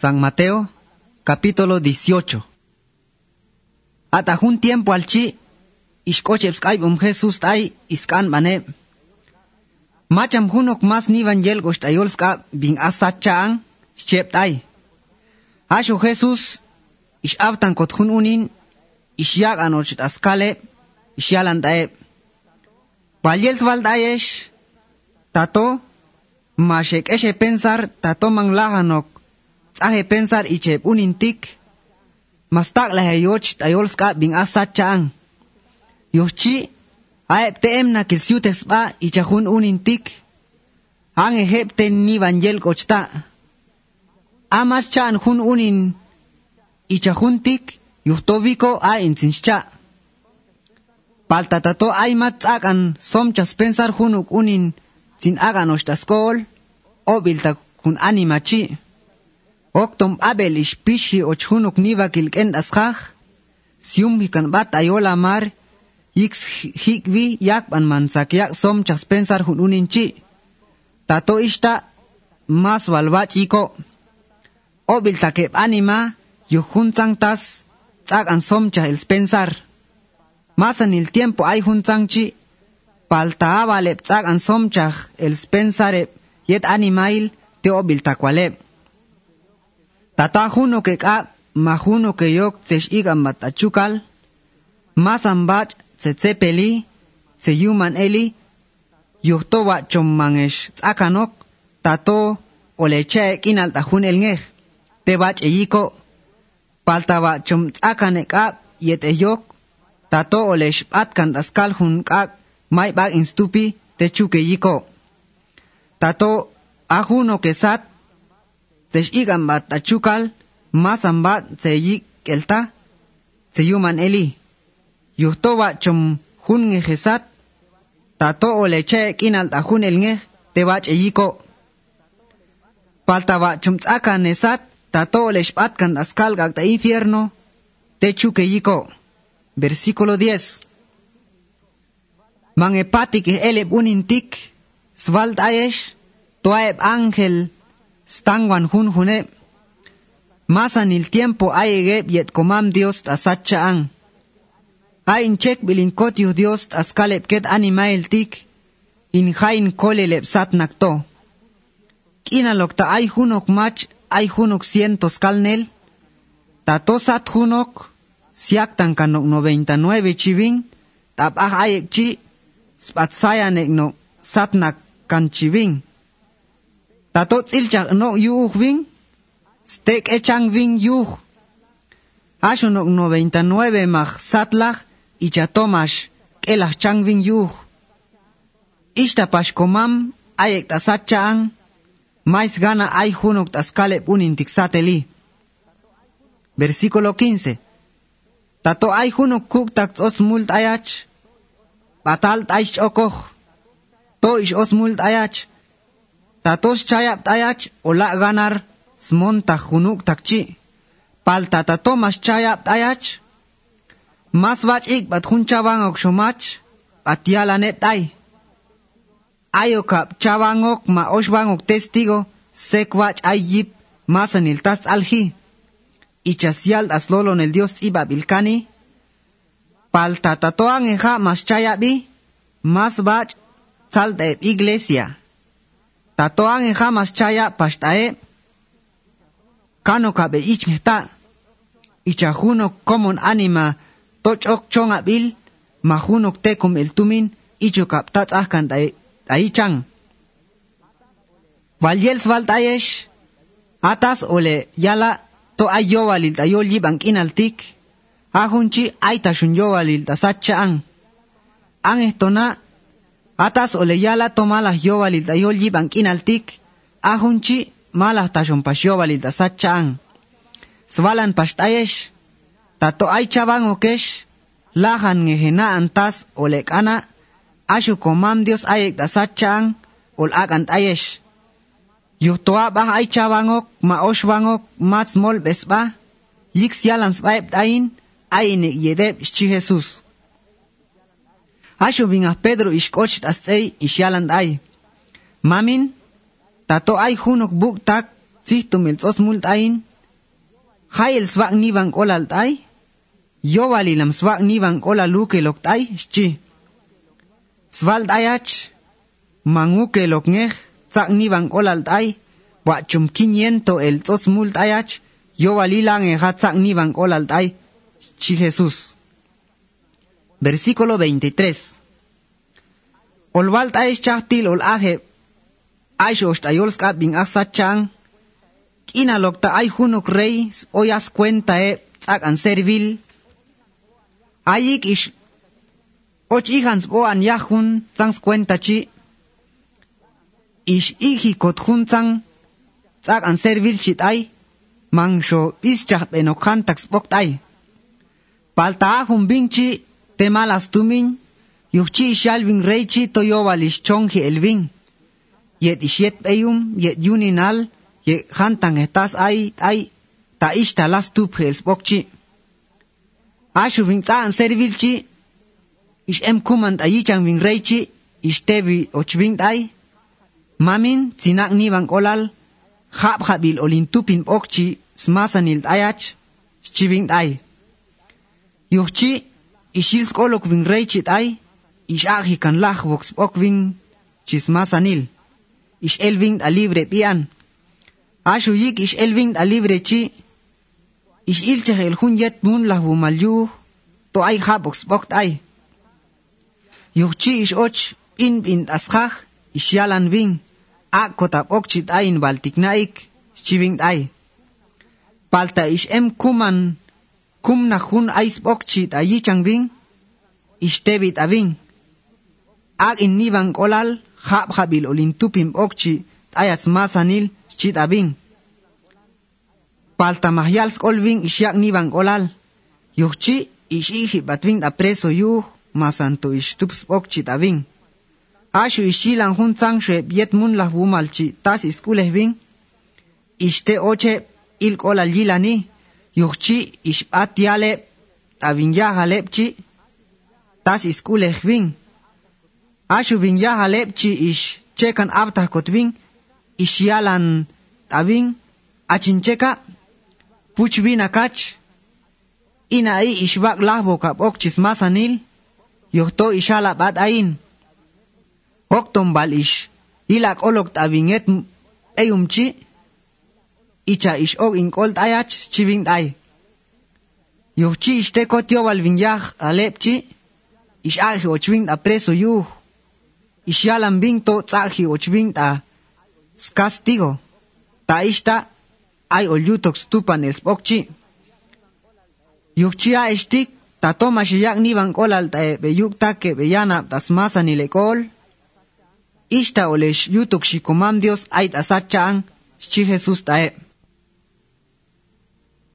San Mateo, capítulo 18. Hasta un tiempo al chi, ishkochep skype um Jesús tai iskan bane. Macham hunok mas nivan yel goshtayol ska bin asachang, shep tai. Asho Jesús, ish avtan kot hun unin, ish yag anochit askale, ish yalan dae. Valyel valdayesh, tato, mashek eshe pensar, tato mang lahanok, tsahe pensar ichep unintik, mastak lahe yoch tayol ska bin asachang. Yochi, aep teem na kilsiutes ba ichahun unintik, ang ehep ten ni vangel kochta. Amas chan hun unin ichahuntik, yuhtobiko a insincha. Paltatato ay mat akan somchas pensar hunuk unin sin agan oshtaskol, o bilta kun animachi. Oktom abel ish pishi och hunuk niva kilken askach, sium hikan bat ayola mar, yix hikvi yak ban mansak yak pensar hun. Tato ishta mas valvach iko. O bilta kep anima, yuhunzang tas, tag an somcha el pensar. Más en el tiempo hay junzangchi, palta avalep tag an somchach el pensare yet animail te obil takwalep. Tata juno que ka majuno que yok tsesh igan matachukal, mas ambach se tsepeli, se yuman eli, yuhtowa chommangesh tsakanok, tato oleche kinal tajun el ngej, te bach eyiko, paltawa chom tsakane ka yet eyok, tato olesh atkan daskal hun ka may bag instupi te chuke yiko. Tato ajuno que sat, tesh igan bat achukal, mas ambat se yik elta, se yuman eli. Yuhtowa chom hun ngejesat, tato oleche kinal tajun el ngej, te bach eyiko. Paltawa chom tsakan nesat, tato olesh atkan daskal gagta infierno, te chuke yiko. Versículo 10. Mangepatik eleb unintik, svalt ayesh, toaeb ángel, stangwan hun hune. Masan el tiempo ayegeb yet comam Dios tasacha ang. Ain chek bilinkot yu Dios askaleb ket animael tik, in hain koleleb sat nakto. Kinalok ta ay hunok mach, ay hunok cientos kalnel, tato sat hunok, siaktan kanok 99 chiving, tap ah ayek chi, spatsaya nek no satnak kan chiving. Tato tsilchak no yuh ving, stek echang ving yuh. Asho nok 99 mach satlach, icha tomash, kelach chang ving yuh. Ishta pashkomam, ayek tasachang, mais gana ay hunok taskale unintik sateli. Versículo 15. Tato ay hunok kuk tak os mult ayach, batalt aish okoch, to ish os mult ayach, tatos chayap ayach, ola ganar, smonta hunuk takchi, pal tatato mas chayap ayach, mas bach ik bat hun chabangok shumach, atialanet ay. Ayokap chabangok ma oshbangok testigo, sekwach ayip, masanil tas alji. Ichasial aslolo el dios iba bilkani, pal tatatoan eja mas chayabi, mas bach sal de iglesia. tatoan en jamas chaya pastae kano kabe ich ichajuno komon anima. Toch ok chong abil majuno tekum el tumin. Ichu ahkan tae tae chang. Valjels atas ole yala. To ayo valil tayo libang inaltik. Ahunchi aita shun yo valil tasacha ang. Estona Atas ole yala toma la yovalil da kinaltik, ahunchi mala tashon pas yovalil da sachan. Svalan pashtayesh, tato ay chaban okesh, lahan ngehena antas olekana, ashu komam dios ayek da sachan, ol agant ayesh. Yuhtoa bah ay chaban ok, ma osh bang ok, mat smol besba, yiks yalan svaib ayin, ayinik yedeb shi Jesus. Acho vinga Pedro iskochit astei ishaland ai. Mamin, tato ai hunok buk tak sihtumils os mult ain. Hayel swak nivan olalt ai. Yowali lam swak nivan ola luke lokt ai shchi. Swald ayach, manguke lok ngeh, sak nivan olalt ai. Wachum quiniento el tos mult ayach, yowali lang ehat sak nivan olalt ai. Chi Jesus. Versículo 23 Olwalt ay chahtil ol aje skat bing asachang kina lokta ay hunuk rey oyas cuenta e an servil. Ayik ish och ihans o an yahun tangs cuenta chi. Ish ihi kot hun tang tak an servil chit ay. Mangsho ischah benokhan tak spok ay palta hum bing chi te malas tumin, yuchchi ishalvin reichi toyobal ischonji elvin. Yet ishiet eyum, yet yuninal, yet hantan etas ay, ay, ta ishtalas tupje elspokchi. Ashu vin tzaan servilchi, ish em kumant ayichan vin reichi, ishtevi ochvint ay, mamin tzinak nivan olal, hab habil olintupin okchi, smasanil ayach, schivint ay. Yuchchi, ishil skolok ving reichi ay ish ahi kan lach vox bokving chismasanil ish elving a libre pian. Ashu yik ish elving a libre chi ish ilche el hun yet mun la bumalyu to ay habox bokt ay yuchi ish och in bin askach ish yalan ving a kotap okchit ay in baltik naik chiving ay palta ish em kuman kum na hun ais bokchit ayi changvin a avin ag innivan kolal hap habil olintupim chit, ayats masanil chit avin palta mahyals kolvin ishyak nivan kolal bat ishi a apreso yuh, masanto ishtups okchit avin ashu ishilan hun tsangshe biet mun lahvumalchi tas iskulehvin ishte oche il kolal yilani yuchchi ishpat yale tabin yahalepchi tas iskulejvin. Ashu bin ish chekan abtah kotvin ishyalan tabin achincheka puchvin akach ina ay ishbak lahbo kapok chismasanil yuchto ishala bat ayin. Okton ish ilak olok tabinget eyumchi icha ish og in kolt ayach chiving ay yohchi ishte kotyo bal vin yah alepchi ish ahi ochving apreso yuh isyalam bing to tsahi ochbing ta skastigo. Ta ishta ay olyutok stupan espokchi yukchia estik ta toma shiyak niban kolal ta be yukta ke be yana tasmasa ni lekol ishta olesh yutok shikomam dios ay tasachang chi Jesus tae